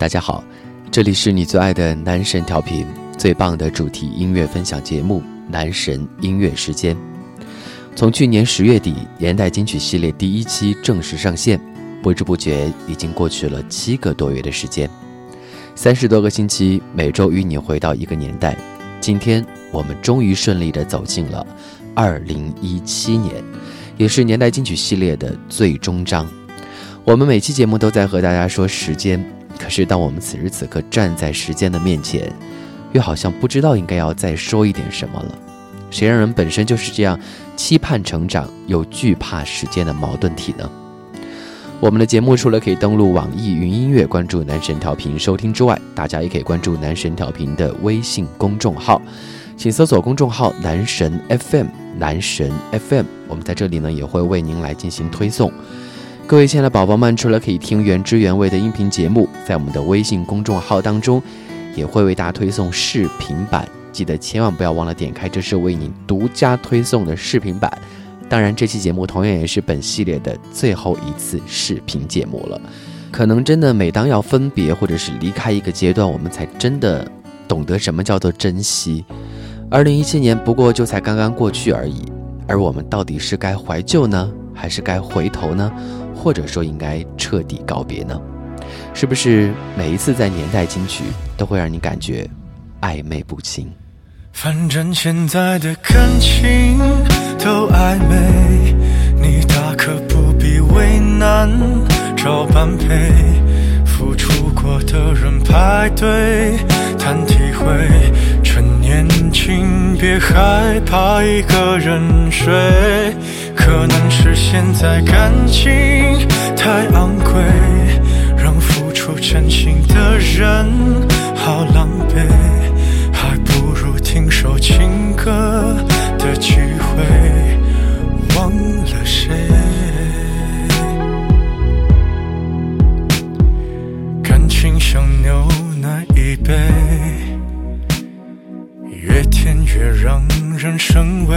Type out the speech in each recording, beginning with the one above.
大家好，这里是你最爱的男神调频，最棒的主题音乐分享节目《男神音乐时间》。从去年十月底年代金曲系列第一期正式上线，不知不觉已经过去了七个多月的时间，三十多个星期，每周与你回到一个年代。今天我们终于顺利的走进了二零一七年，也是年代金曲系列的最终章。我们每期节目都在和大家说时间。可是，当我们此时此刻站在时间的面前，又好像不知道应该要再说一点什么了。谁让人本身就是这样期盼成长又惧怕时间的矛盾体呢？我们的节目除了可以登录网易云音乐关注男神调频收听之外，大家也可以关注男神调频的微信公众号，请搜索公众号“男神 FM”，男神 FM，我们在这里呢也会为您来进行推送。各位亲爱的宝宝们，除了可以听原汁原味的音频节目，在我们的微信公众号当中，也会为大家推送视频版。记得千万不要忘了点开，这是为您独家推送的视频版。当然，这期节目同样也是本系列的最后一次视频节目了。可能真的，每当要分别或者是离开一个阶段，我们才真的懂得什么叫做珍惜。二零一七年不过就才刚刚过去而已，而我们到底是该怀旧呢，还是该回头呢？或者说应该彻底告别呢？是不是每一次在年代金曲都会让你感觉暧昧不清？反正现在的感情都暧昧，你大可不必为难，找般配，付出过的人排队谈体会，趁年轻别害怕一个人睡。可能是现在感情太昂贵，让付出真心的人好狼狈，还不如听首情歌的机会，忘了谁。感情像牛奶一杯，越甜越让人生畏。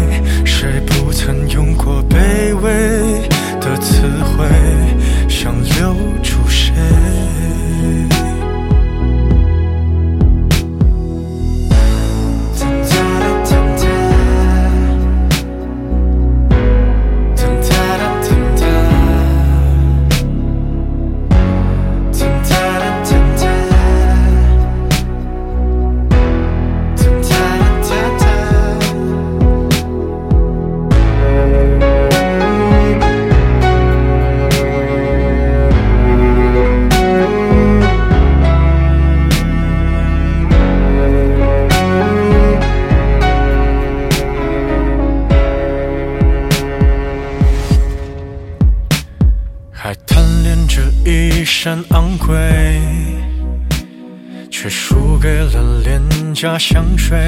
曾用过卑微的词汇，想留住谁？加香水，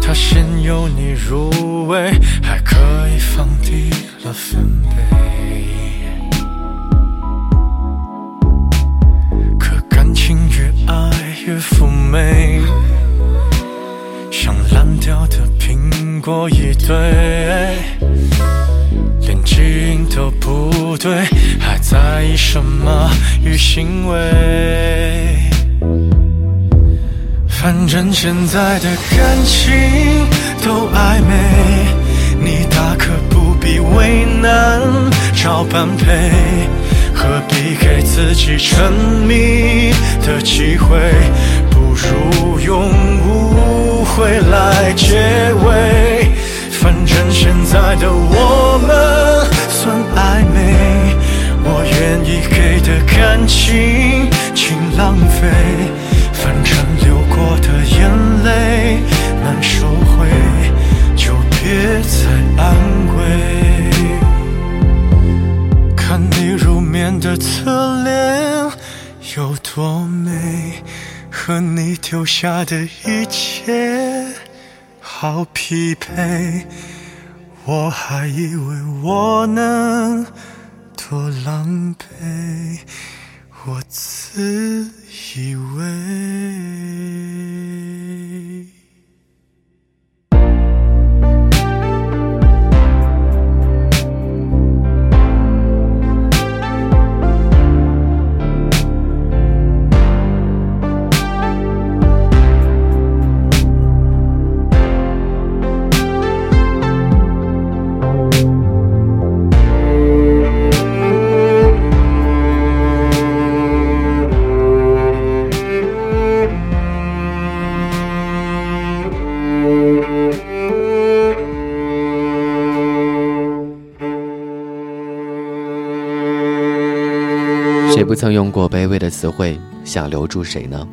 它先由你入味，还可以放低了分贝。可感情越爱越妩媚，像烂掉的苹果一堆，连基因都不对，还在意什么与行为？反正现在的感情都暧昧，你大可不必为难找般配，何必给自己沉迷的机会？不如用误会来结尾。反正现在的我们算暧昧，我愿意给的感情，请浪费。我的眼泪难收回，就别再安慰。看你入眠的侧脸有多美，和你丢下的一切好匹配。我还以为我能多狼狈，我自以为。谁不曾用过卑微的词汇想留住谁呢？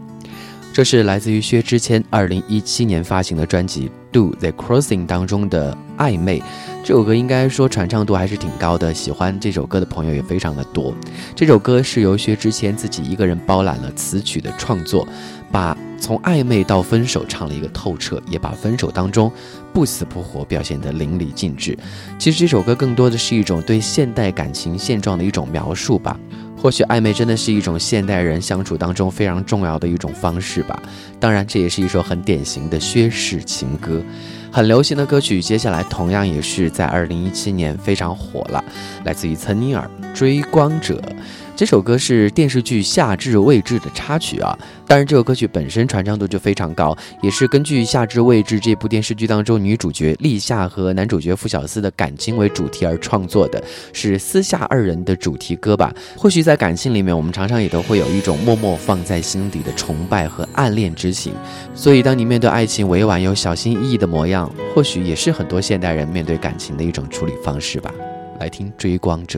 这是来自于薛之谦二零一七年发行的专辑《Do the Crossing》当中的暧昧。这首歌应该说传唱度还是挺高的，喜欢这首歌的朋友也非常的多。这首歌是由薛之谦自己一个人包揽了词曲的创作，把从暧昧到分手唱了一个透彻，也把分手当中不死不活表现得淋漓尽致。其实这首歌更多的是一种对现代感情现状的一种描述吧。或许暧昧真的是一种现代人相处当中非常重要的一种方式吧。当然，这也是一首很典型的薛氏情歌，很流行的歌曲。接下来同样也是在二零一七年非常火了，来自于岑尼尔《追光者》。这首歌是电视剧《夏至未至》的插曲啊，当然这首歌曲本身传唱度就非常高，也是根据《夏至未至》这部电视剧当中女主角立夏和男主角傅小司的感情为主题而创作的，是私下二人的主题歌吧。或许在感情里面，我们常常也都会有一种默默放在心底的崇拜和暗恋之情，所以当你面对爱情委婉又小心翼翼的模样，或许也是很多现代人面对感情的一种处理方式吧。来听《追光者》。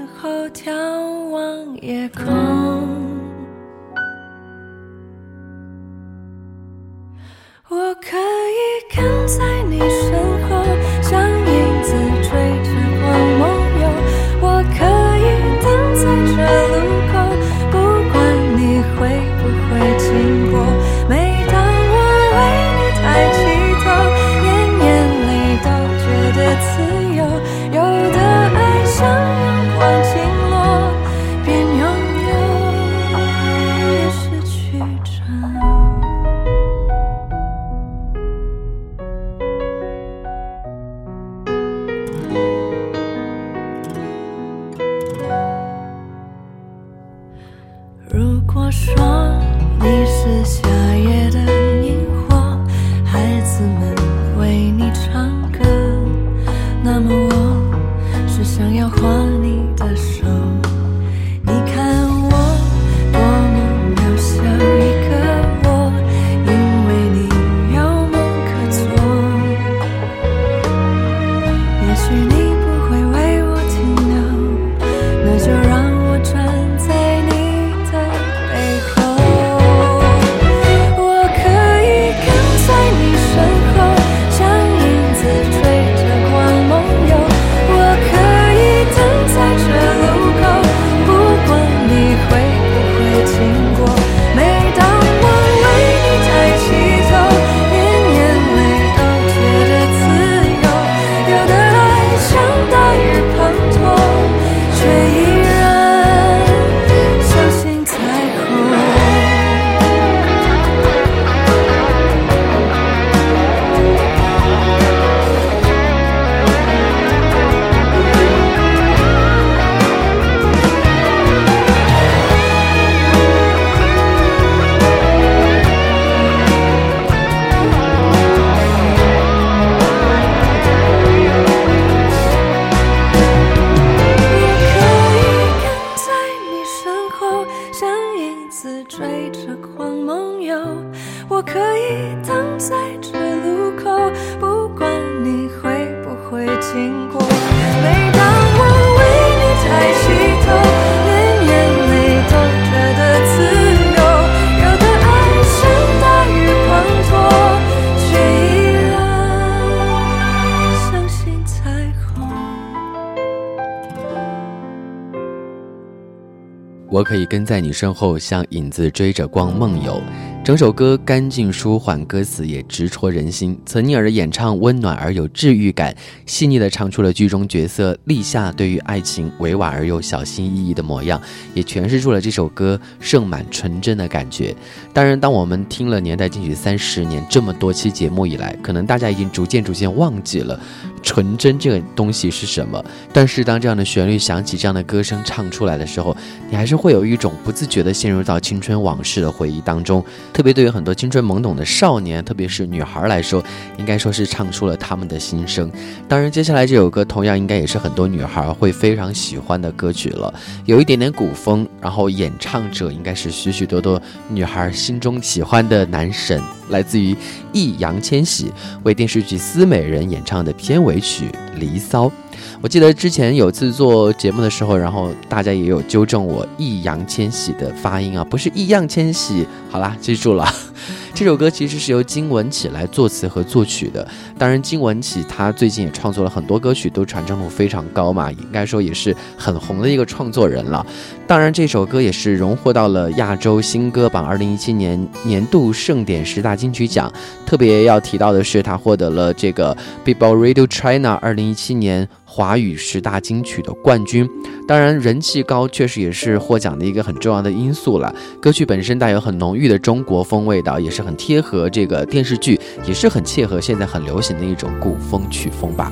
后眺望夜空。可以跟在你身后，像影子追着光梦游。整首歌干净舒缓，歌词也直戳人心。岑宁儿的演唱温暖而有治愈感，细腻地唱出了剧中角色立夏对于爱情委婉而又小心翼翼的模样，也诠释出了这首歌盛满纯真的感觉。当然，当我们听了年代金曲三十年这么多期节目以来，可能大家已经逐渐逐渐忘记了。纯真这个东西是什么？但是当这样的旋律响起，这样的歌声唱出来的时候，你还是会有一种不自觉地陷入到青春往事的回忆当中。特别对于很多青春懵懂的少年，特别是女孩来说，应该说是唱出了他们的心声。当然，接下来这首歌同样应该也是很多女孩会非常喜欢的歌曲了，有一点点古风，然后演唱者应该是许许多多女孩心中喜欢的男神。来自于易烊千玺为电视剧《思美人》演唱的片尾曲《离骚》，我记得之前有次做节目的时候，然后大家也有纠正我易烊千玺的发音啊，不是易烊千玺。好啦，记住了。这首歌其实是由金文岐来作词和作曲的。当然，金文岐他最近也创作了很多歌曲，都传唱度非常高嘛，应该说也是很红的一个创作人了。当然，这首歌也是荣获到了亚洲新歌榜二零一七年年度盛典十大金曲奖。特别要提到的是，他获得了这个 b i b o Radio China 二零一七年。华语十大金曲的冠军，当然人气高，确实也是获奖的一个很重要的因素了。歌曲本身带有很浓郁的中国风味道，也是很贴合这个电视剧，也是很切合现在很流行的一种古风曲风吧。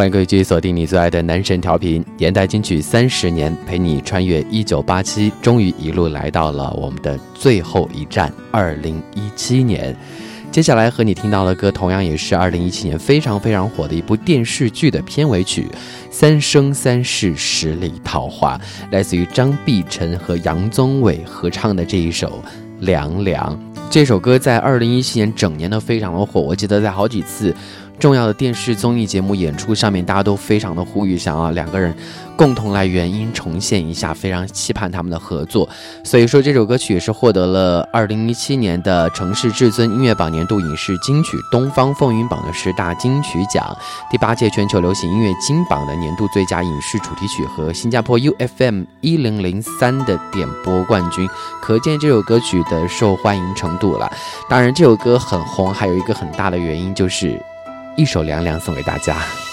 欢迎各位继续锁定你最爱的男神调频，年代金曲三十年，陪你穿越一九八七，终于一路来到了我们的最后一站二零一七年。接下来和你听到的歌，同样也是二零一七年非常非常火的一部电视剧的片尾曲《三生三世十里桃花》，来自于张碧晨和杨宗纬合唱的这一首《凉凉》。这首歌在二零一七年整年都非常的火，我记得在好几次。重要的电视综艺节目演出上面，大家都非常的呼吁，想要两个人共同来原音重现一下，非常期盼他们的合作。所以说，这首歌曲也是获得了二零一七年的城市至尊音乐榜年度影视金曲、东方风云榜的十大金曲奖、第八届全球流行音乐金榜的年度最佳影视主题曲和新加坡 UFM 一零零三的点播冠军，可见这首歌曲的受欢迎程度了。当然，这首歌很红，还有一个很大的原因就是。一首凉凉送给大家。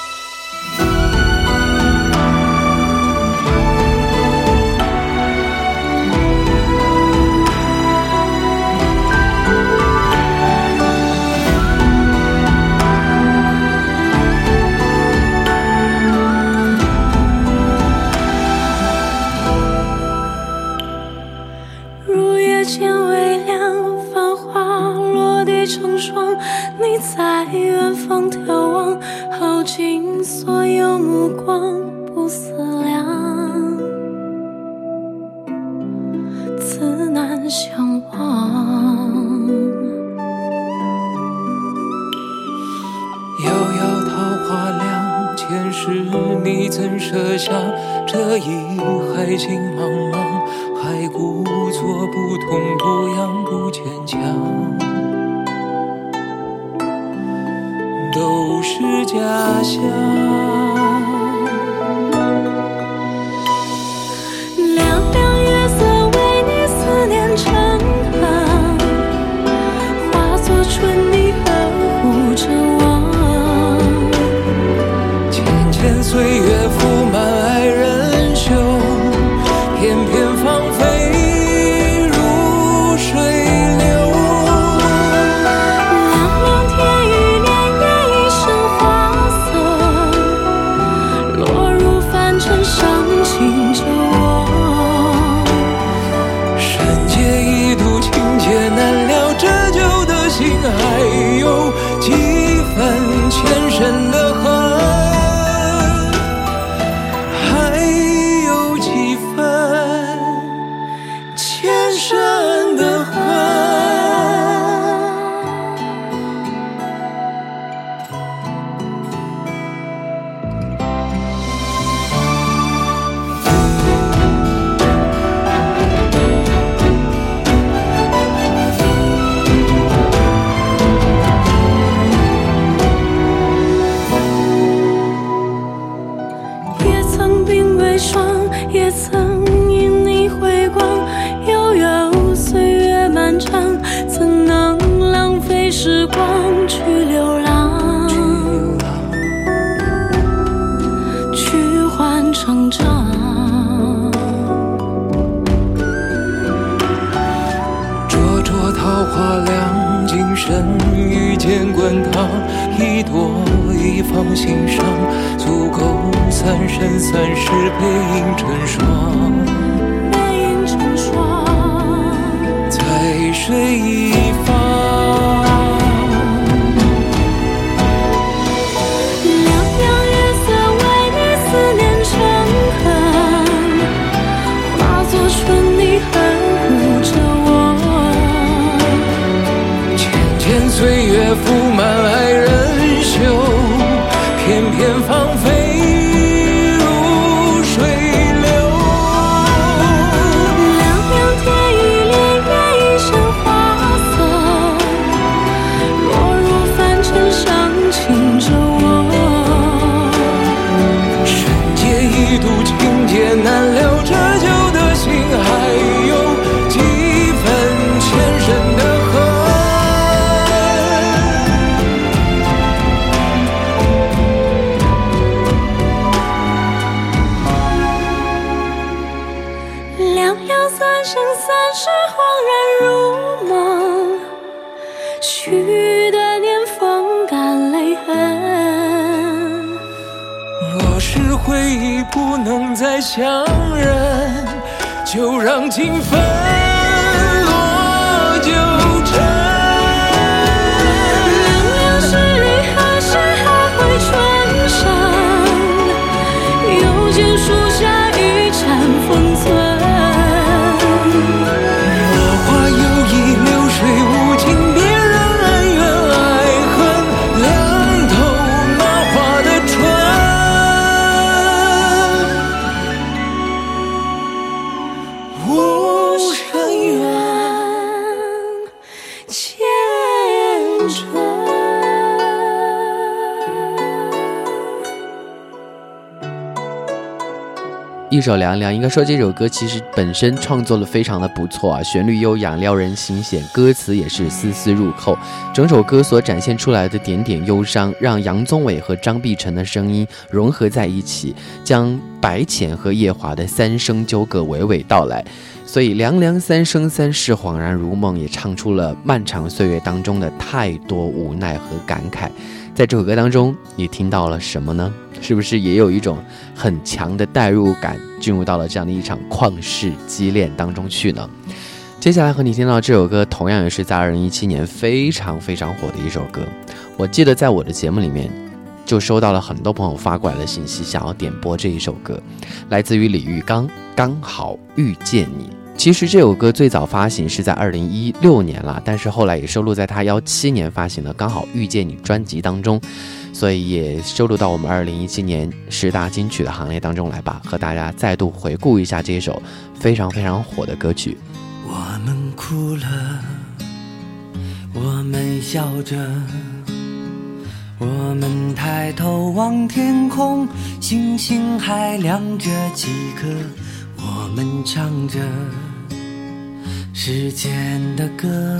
岁月铺满爱相认，就让情分。一首凉凉，应该说这首歌其实本身创作的非常的不错啊，旋律悠扬，撩人心弦，歌词也是丝丝入扣。整首歌所展现出来的点点忧伤，让杨宗纬和张碧晨的声音融合在一起，将白浅和夜华的三声纠葛娓娓道来。所以凉凉三生三世恍然如梦，也唱出了漫长岁月当中的太多无奈和感慨。在这首歌当中，你听到了什么呢？是不是也有一种很强的代入感，进入到了这样的一场旷世激恋当中去呢？接下来和你听到这首歌，同样也是在二零一七年非常非常火的一首歌。我记得在我的节目里面，就收到了很多朋友发过来的信息，想要点播这一首歌，来自于李玉刚，《刚好遇见你》。其实这首歌最早发行是在二零一六年了，但是后来也收录在他幺七年发行的《刚好遇见你》专辑当中。所以也收录到我们二零一七年十大金曲的行列当中来吧，和大家再度回顾一下这一首非常非常火的歌曲。我们哭了，我们笑着，我们抬头望天空，星星还亮着几颗，我们唱着时间的歌。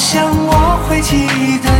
想我会记得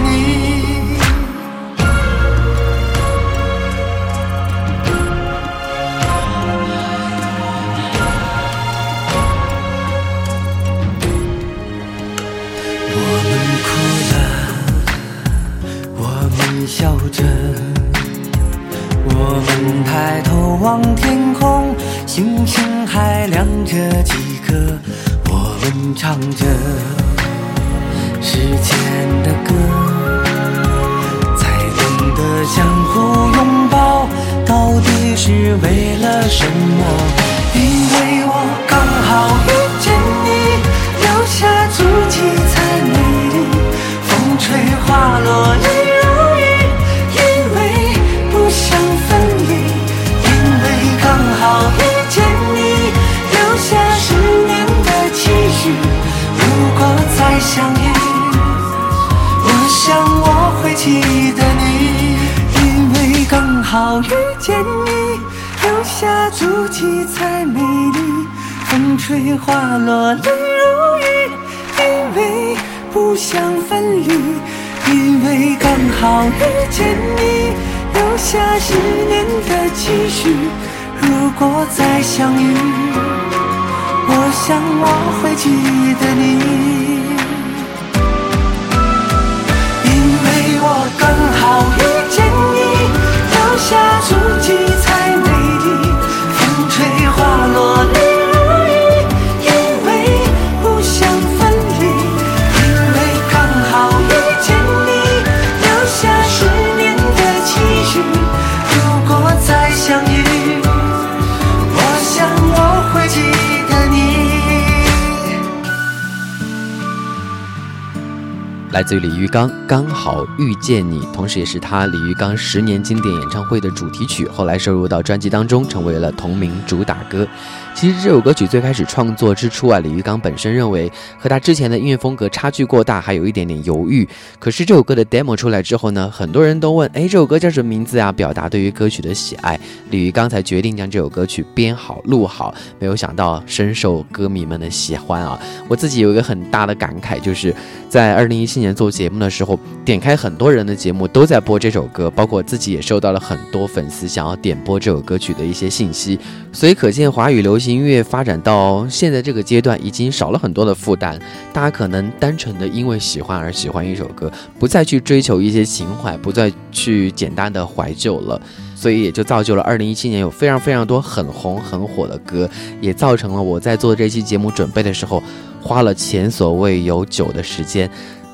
来自于李玉刚，刚好遇见你，同时也是他李玉刚十年经典演唱会的主题曲，后来收入到专辑当中，成为了同名主打歌。其实这首歌曲最开始创作之初啊，李玉刚本身认为和他之前的音乐风格差距过大，还有一点点犹豫。可是这首歌的 demo 出来之后呢，很多人都问，哎，这首歌叫什么名字啊？表达对于歌曲的喜爱，李玉刚才决定将这首歌曲编好录好。没有想到深受歌迷们的喜欢啊！我自己有一个很大的感慨，就是在二零一七今年做节目的时候，点开很多人的节目都在播这首歌，包括自己也收到了很多粉丝想要点播这首歌曲的一些信息。所以可见，华语流行音乐发展到现在这个阶段，已经少了很多的负担。大家可能单纯的因为喜欢而喜欢一首歌，不再去追求一些情怀，不再去简单的怀旧了。所以也就造就了二零一七年有非常非常多很红很火的歌，也造成了我在做这期节目准备的时候，花了前所未有久的时间。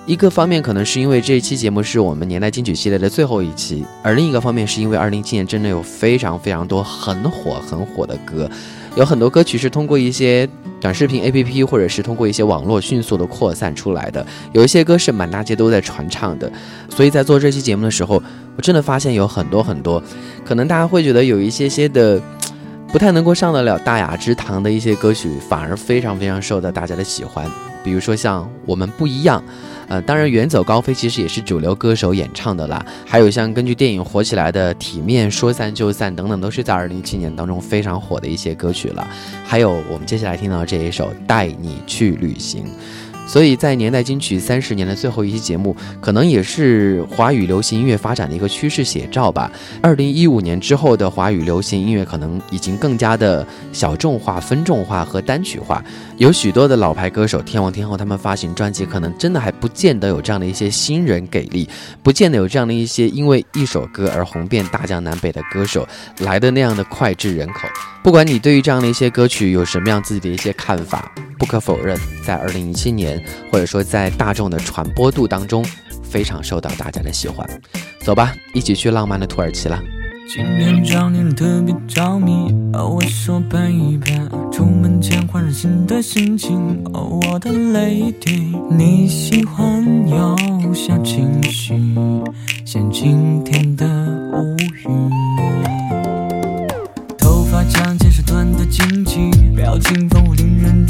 一个方面可能是因为这一期节目是我们年代金曲系列的最后一期，而另一个方面是因为二零一七年真的有非常非常多很火很火的歌，有很多歌曲是通过一些短视频 APP 或者是通过一些网络迅速的扩散出来的，有一些歌是满大街都在传唱的，所以在做这期节目的时候，我真的发现有很多很多，可能大家会觉得有一些些的。不太能够上得了大雅之堂的一些歌曲，反而非常非常受到大家的喜欢。比如说像《我们不一样》，呃，当然《远走高飞》其实也是主流歌手演唱的啦。还有像根据电影火起来的《体面》《说散就散》等等，都是在二零一七年当中非常火的一些歌曲了。还有我们接下来听到这一首《带你去旅行》，所以在年代金曲三十年的最后一期节目，可能也是华语流行音乐发展的一个趋势写照吧。二零一五年之后的华语流行音乐，可能已经更加的小众化、分众化和单曲化。有许多的老牌歌手，天王天后，他们发行专辑，可能真的还不见得有这样的一些新人给力，不见得有这样的一些因为一首歌而红遍大江南北的歌手来的那样的脍炙人口。不管你对于这样的一些歌曲有什么样自己的一些看法，不可否认，在二零一七年，或者说在大众的传播度当中，非常受到大家的喜欢。走吧，一起去浪漫的土耳其啦！今天找你特别着迷，哦，我说拍一拍，出门前换上新的心情，哦，我的 lady，你喜欢有小情绪，像今天的乌云，头发长见识短的惊奇，表情丰富令人，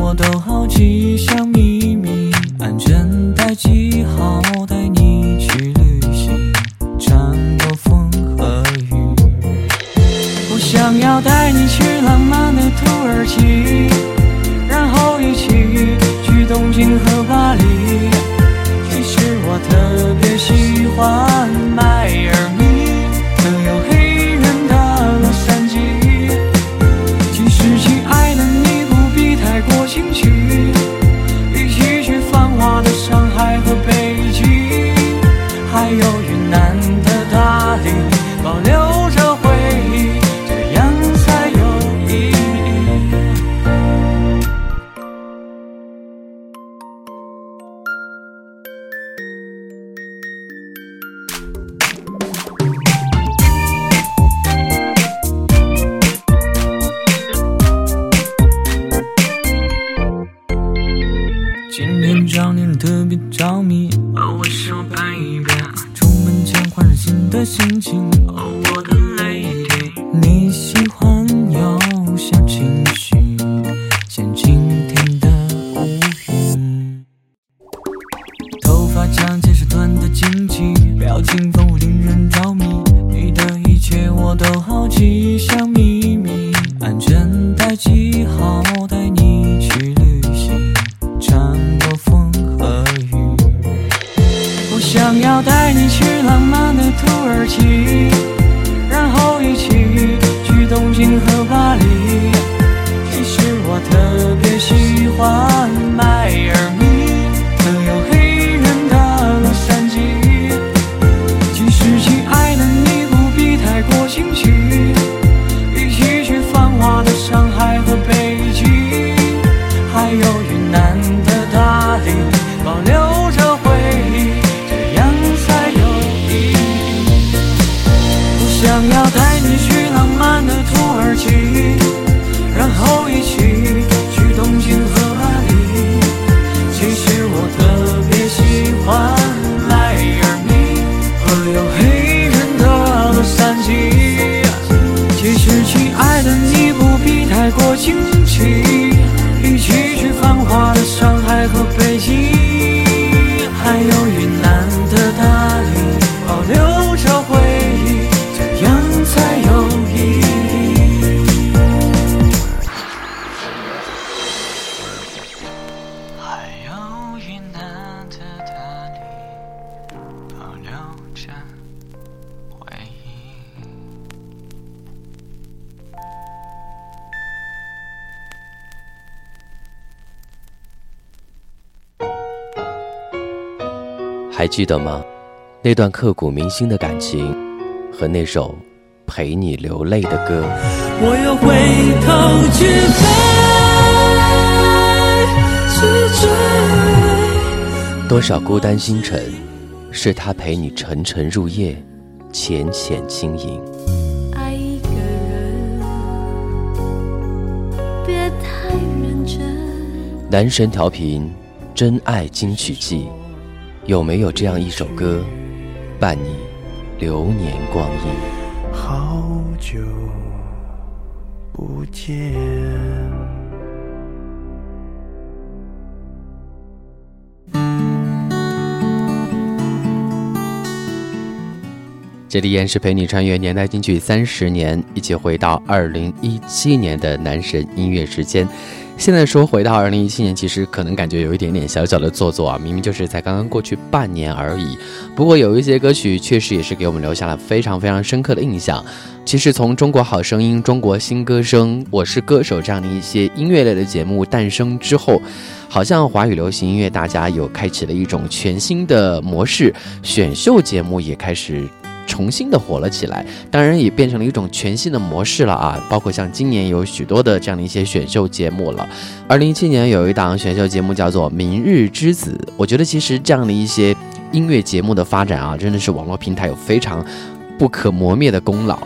我都好奇，像秘密，安全带系好，带你去旅行。穿过风和雨，我想要带你去浪漫的土耳其，然后一起去东京和巴黎。记得吗？那段刻骨铭心的感情，和那首陪你流泪的歌。我要回头去飞，去追。多少孤单星辰，是他陪你沉沉入夜，浅浅轻盈。爱一个人，别太认真。男神调频，真爱金曲季，有没有这样一首歌，伴你流年光阴？好久不见。这里依然是陪你穿越年代金曲三十年，一起回到二零一七年的男神音乐时间。现在说回到二零一七年，其实可能感觉有一点点小小的做作啊，明明就是才刚刚过去半年而已。不过有一些歌曲确实也是给我们留下了非常非常深刻的印象。其实从《中国好声音》《中国新歌声》《我是歌手》这样的一些音乐类的节目诞生之后，好像华语流行音乐大家有开启了一种全新的模式，选秀节目也开始。重新的火了起来，当然也变成了一种全新的模式了啊！包括像今年有许多的这样的一些选秀节目了。二零一七年有一档选秀节目叫做《明日之子》，我觉得其实这样的一些音乐节目的发展啊，真的是网络平台有非常不可磨灭的功劳。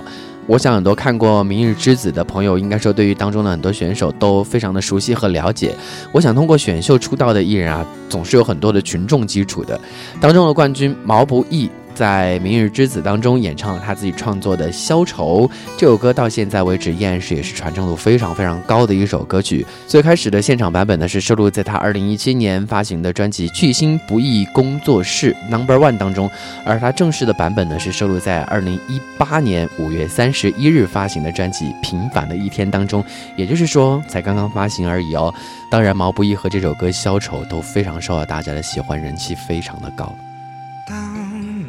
我想很多看过《明日之子》的朋友，应该说对于当中的很多选手都非常的熟悉和了解。我想通过选秀出道的艺人啊，总是有很多的群众基础的，当中的冠军毛不易。在《明日之子》当中演唱了他自己创作的《消愁》这首歌，到现在为止依然是也是传唱度非常非常高的一首歌曲。最开始的现场版本呢是收录在他2017年发行的专辑《巨星不易工作室 Number One》当中，而他正式的版本呢是收录在2018年5月31日发行的专辑《平凡的一天》当中，也就是说才刚刚发行而已哦。当然，毛不易和这首歌《消愁》都非常受到大家的喜欢，人气非常的高。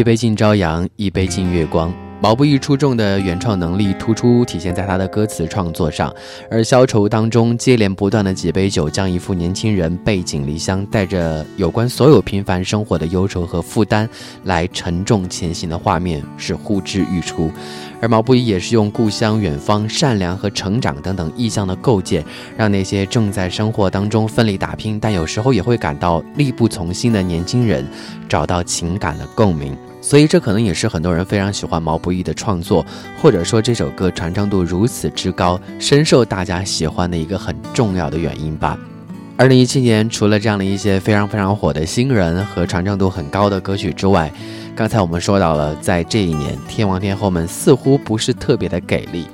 一杯敬朝阳，一杯敬月光。毛不易出众的原创能力突出体现在他的歌词创作上，而消愁当中接连不断的几杯酒，将一副年轻人背井离乡，带着有关所有平凡生活的忧愁和负担来沉重前行的画面是呼之欲出。而毛不易也是用故乡、远方、善良和成长等等意象的构建，让那些正在生活当中奋力打拼，但有时候也会感到力不从心的年轻人，找到情感的共鸣。所以，这可能也是很多人非常喜欢毛不易的创作，或者说这首歌传唱度如此之高，深受大家喜欢的一个很重要的原因吧。二零一七年，除了这样的一些非常非常火的新人和传唱度很高的歌曲之外，刚才我们说到了，在这一年，天王天后们似乎不是特别的给力。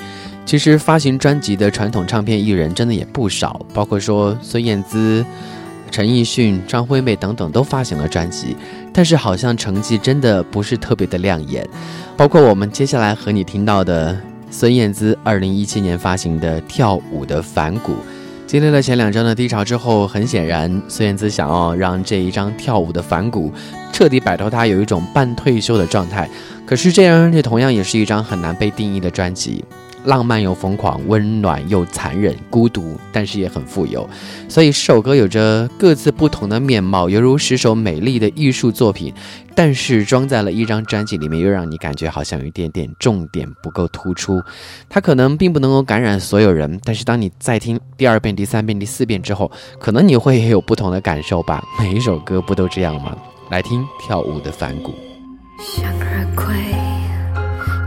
其实，发行专辑的传统唱片艺人真的也不少，包括说孙燕姿。陈奕迅、张惠妹等等都发行了专辑，但是好像成绩真的不是特别的亮眼。包括我们接下来和你听到的孙燕姿二零一七年发行的《跳舞的反骨》。经历了前两张的低潮之后，很显然，孙燕姿想要让这一张《跳舞的反骨》彻底摆脱她有一种半退休的状态。可是这样，这同样也是一张很难被定义的专辑。浪漫又疯狂，温暖又残忍，孤独，但是也很富有。所以，首歌有着各自不同的面貌，犹如十首美丽的艺术作品，但是装在了一张专辑里面，又让你感觉好像有一点点重点不够突出。它可能并不能够感染所有人，但是当你再听第二遍、第三遍、第四遍之后，可能你会也有不同的感受吧。每一首歌不都这样吗？来听《跳舞的反骨》。向日葵，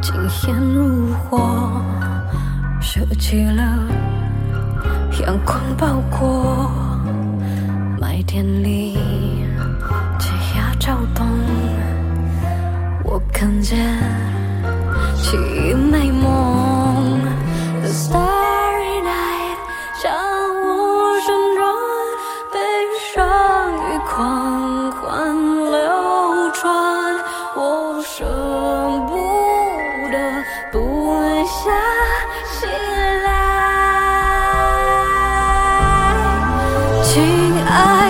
惊艳如火。收集了阳光包裹，麦田里枝桠跳动，我看见记忆美梦。The starry night I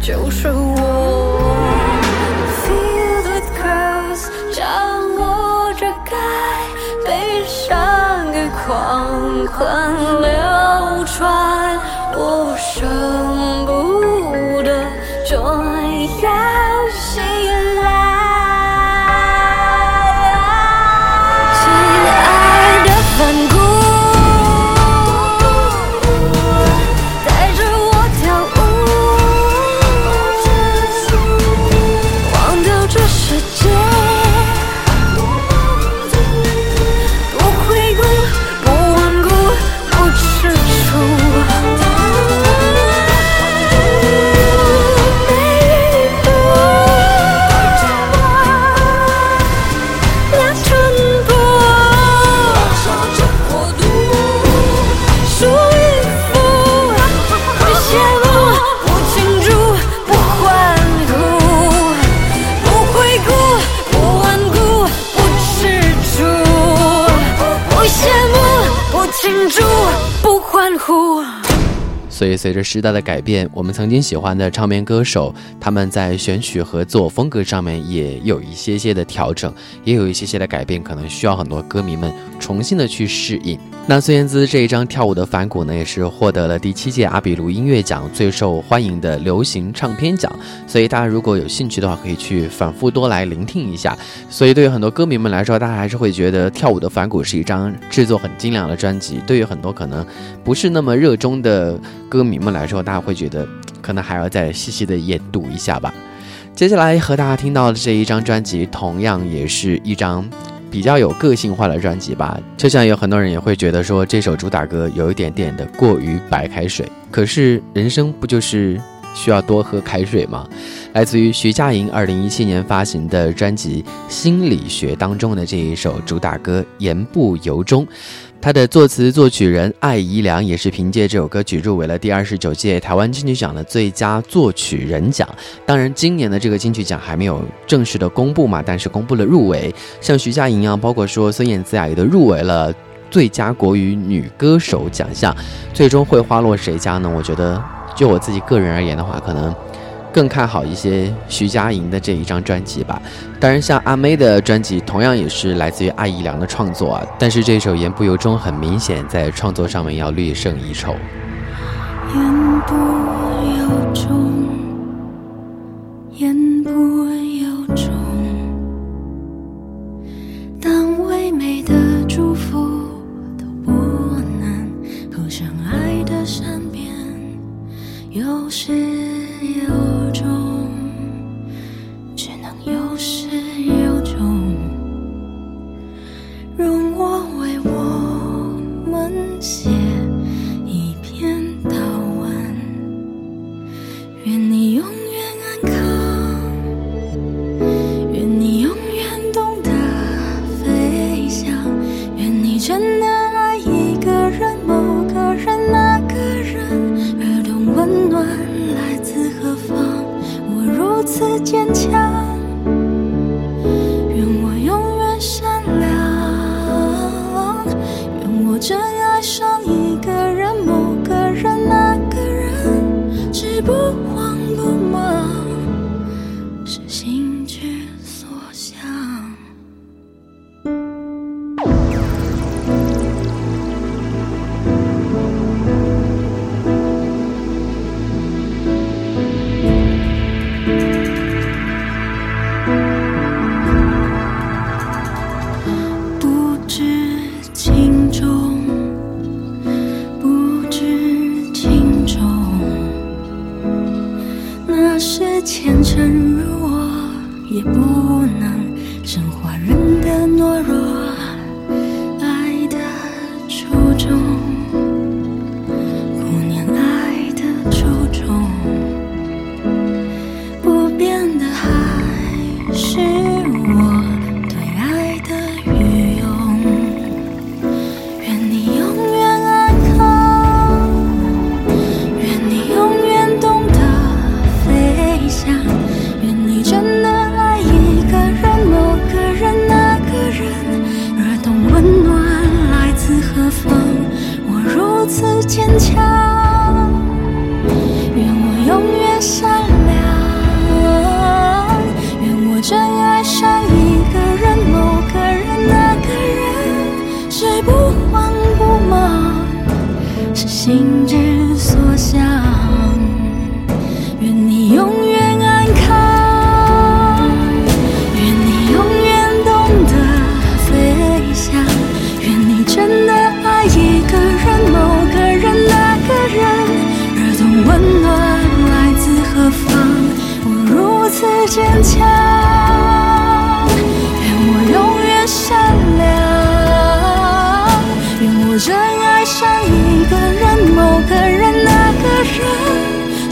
就是我。Feel the curves，将我遮盖，悲伤与狂欢流传，我舍随着时代的改变，我们曾经喜欢的唱片歌手，他们在选曲合作风格上面也有一些些的调整，也有一些些的改变，可能需要很多歌迷们重新的去适应。那孙燕姿这一张《跳舞的反骨》呢，也是获得了第七届阿比卢音乐奖最受欢迎的流行唱片奖。所以，大家如果有兴趣的话，可以去反复多来聆听一下。所以，对于很多歌迷们来说，大家还是会觉得《跳舞的反骨》是一张制作很精良的专辑。对于很多可能不是那么热衷的。歌迷们来说，大家会觉得可能还要再细细的研读一下吧。接下来和大家听到的这一张专辑，同样也是一张比较有个性化的专辑吧。就像有很多人也会觉得说，这首主打歌有一点点的过于白开水。可是人生不就是需要多喝开水吗？来自于徐佳莹二零一七年发行的专辑《心理学》当中的这一首主打歌《言不由衷》。他的作词作曲人艾怡良也是凭借这首歌曲入围了第二十九届台湾金曲奖的最佳作曲人奖。当然，今年的这个金曲奖还没有正式的公布嘛，但是公布了入围，像徐佳莹啊，包括说孙燕姿啊，也都入围了最佳国语女歌手奖项。最终会花落谁家呢？我觉得，就我自己个人而言的话，可能。更看好一些徐佳莹的这一张专辑吧。当然，像阿妹的专辑同样也是来自于艾怡良的创作啊。但是这首言不由衷很明显在创作上面要略胜一筹。言不愿你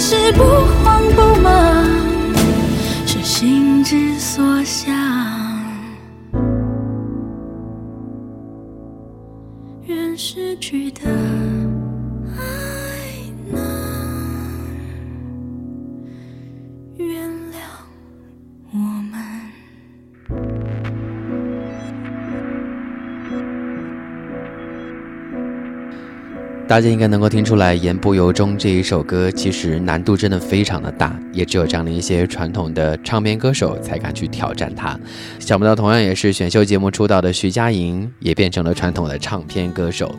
是不大家应该能够听出来，《言不由衷》这一首歌其实难度真的非常的大，也只有这样的一些传统的唱片歌手才敢去挑战它。想不到，同样也是选秀节目出道的徐佳莹，也变成了传统的唱片歌手。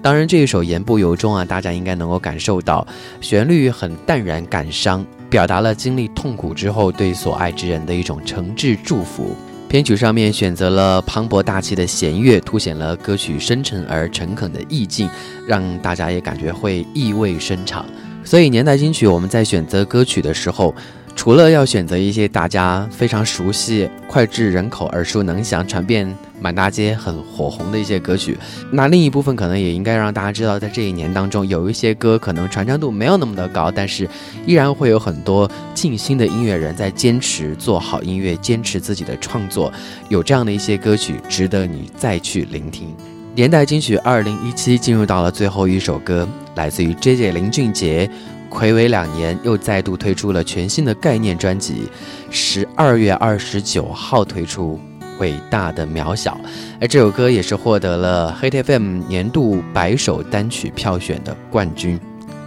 当然，这一首《言不由衷》啊，大家应该能够感受到，旋律很淡然感伤，表达了经历痛苦之后对所爱之人的一种诚挚祝福。编曲上面选择了磅礴大气的弦乐，凸显了歌曲深沉而诚恳的意境，让大家也感觉会意味深长。所以年代金曲我们在选择歌曲的时候，除了要选择一些大家非常熟悉、脍炙人口、耳熟能详、传遍满大街、很火红的一些歌曲，那另一部分可能也应该让大家知道，在这一年当中，有一些歌可能传唱度没有那么的高，但是依然会有很多尽心的音乐人在坚持做好音乐，坚持自己的创作，有这样的一些歌曲值得你再去聆听。年代金曲二零一七进入到了最后一首歌，来自于 J J 林俊杰，暌违两年又再度推出了全新的概念专辑，十二月二十九号推出。伟大的渺小，而这首歌也是获得了 Hit FM 年度百首单曲票选的冠军。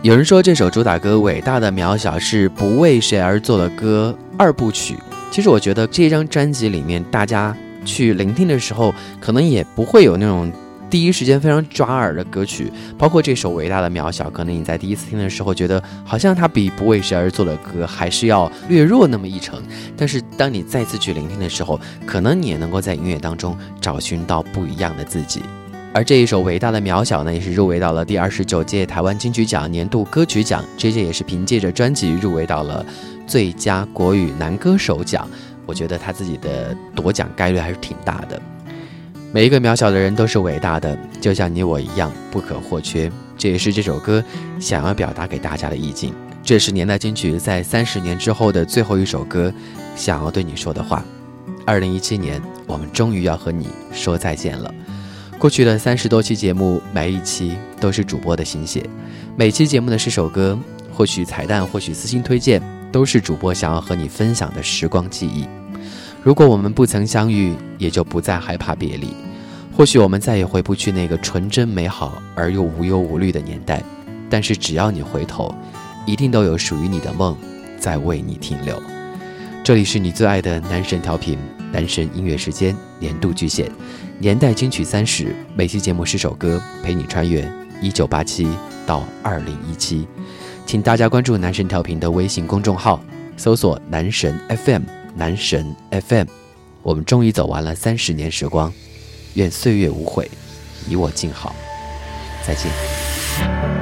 有人说这首主打歌《伟大的渺小》是不为谁而作的歌二部曲。其实我觉得这张专辑里面，大家去聆听的时候，可能也不会有那种第一时间非常抓耳的歌曲，包括这首《伟大的渺小》，可能你在第一次听的时候觉得好像它比不为谁而作的歌还是要略弱那么一成，但是当你再次去聆听的时候，可能你也能够在音乐当中找寻到不一样的自己。而这一首《伟大的渺小》呢，也是入围到了第二十九届台湾金曲奖年度歌曲奖，这届也是凭借着专辑入围到了最佳国语男歌手奖。我觉得他自己的夺奖概率还是挺大的。每一个渺小的人都是伟大的，就像你我一样不可或缺。这也是这首歌想要表达给大家的意境。这是年代金曲在三十年之后的最后一首歌，想要对你说的话。二零一七年，我们终于要和你说再见了。过去的三十多期节目，每一期都是主播的心血。每期节目的十首歌，或许彩蛋，或许私信推荐，都是主播想要和你分享的时光记忆。如果我们不曾相遇，也就不再害怕别离。或许我们再也回不去那个纯真美好而又无忧无虑的年代，但是只要你回头，一定都有属于你的梦在为你停留。这里是你最爱的男神调频，男神音乐时间年度巨献，年代金曲三十，每期节目十首歌陪你穿越一九八七到二零一七，请大家关注男神调频的微信公众号，搜索男神 FM。男神 FM，我们终于走完了三十年时光，愿岁月无悔，你我静好，再见。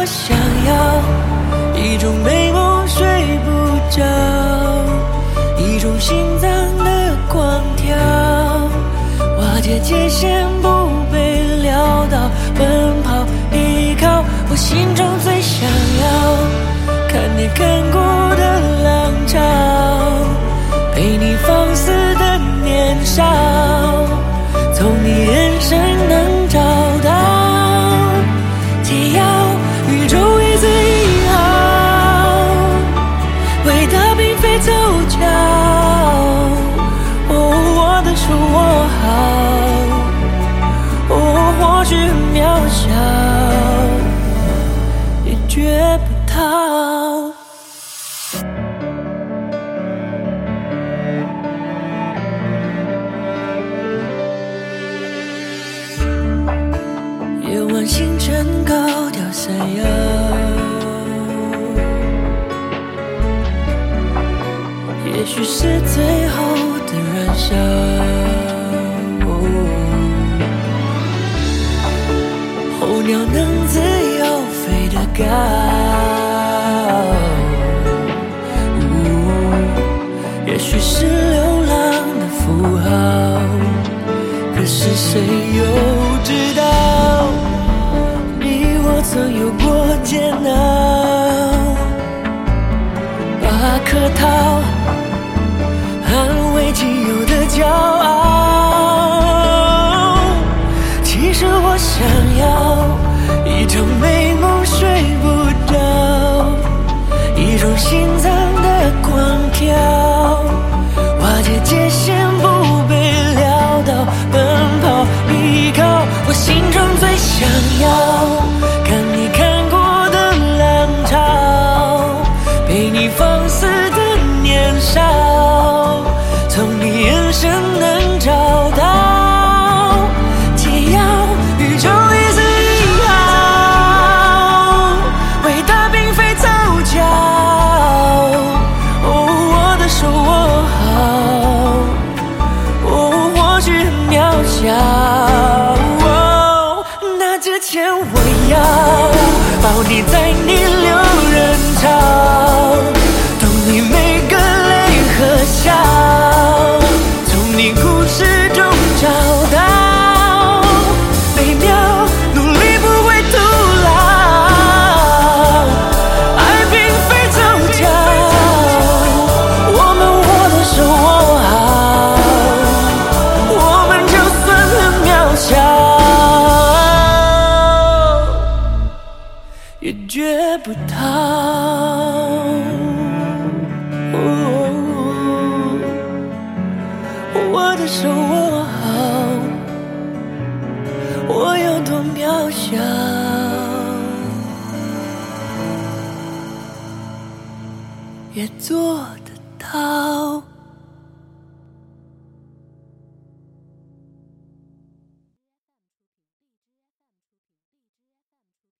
我想要一种美梦睡不着，一种心脏的狂跳。瓦解界限不被撂倒，